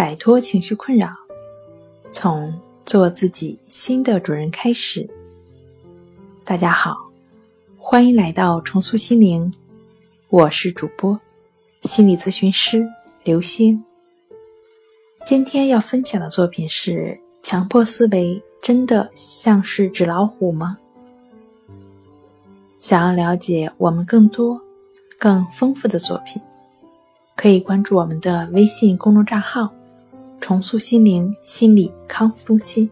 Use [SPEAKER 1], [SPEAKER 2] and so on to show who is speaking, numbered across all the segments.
[SPEAKER 1] 摆脱情绪困扰，从做自己新的主人开始。大家好，欢迎来到重塑心灵，我是主播心理咨询师刘星。今天要分享的作品是：强迫思维真的像是纸老虎吗？想要了解我们更多、更丰富的作品，可以关注我们的微信公众账号“重塑心灵心理康复中心”。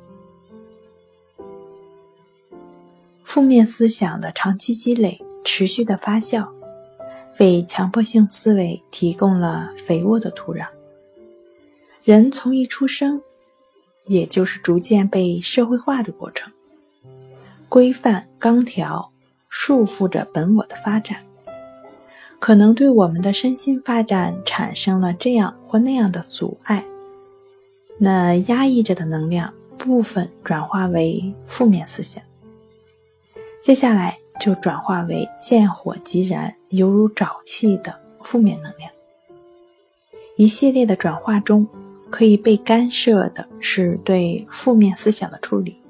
[SPEAKER 1] 负面思想的长期积累、持续的发酵，为强迫性思维提供了肥沃的土壤。人从一出生，也就是逐渐被社会化的过程，规范钢条。束缚着本我的发展，可能对我们的身心发展产生了这样或那样的阻碍。那压抑着的能量部分转化为负面思想，接下来就转化为见火即燃、犹如沼气的负面能量。一系列的转化中，可以被干涉的是对负面思想的处理。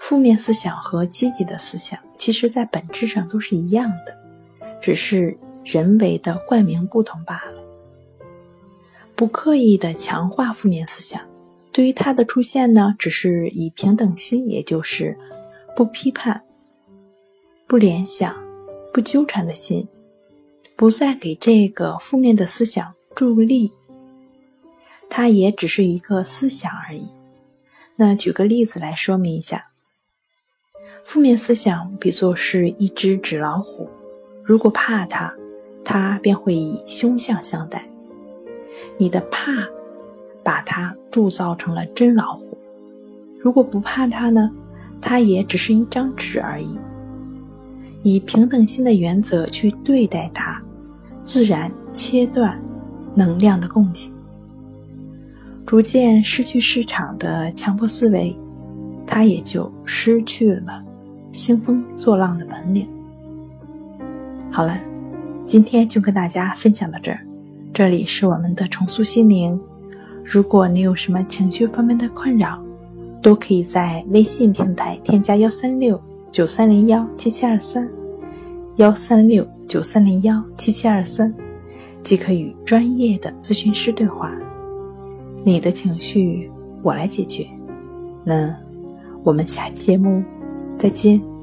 [SPEAKER 1] 负面思想和积极的思想。其实，在本质上都是一样的，只是人为的冠名不同罢了。不刻意的强化负面思想，对于它的出现呢，只是以平等心，也就是不批判、不联想、不纠缠的心，不再给这个负面的思想助力，它也只是一个思想而已。那举个例子来说明一下。负面思想比作是一只纸老虎，如果怕它，它便会以凶相相待。你的怕，把它铸造成了真老虎。如果不怕它呢？它也只是一张纸而已。以平等心的原则去对待它，自然切断能量的供给，逐渐失去市场的强迫思维，它也就失去了。兴风作浪的本领。好了，今天就跟大家分享到这儿。这里是我们的重塑心灵。如果你有什么情绪方面的困扰，都可以在微信平台添加幺三六九三零幺七七二三，幺三六九三零幺七七二三，即可与专业的咨询师对话。你的情绪我来解决。那我们下期节目。再见。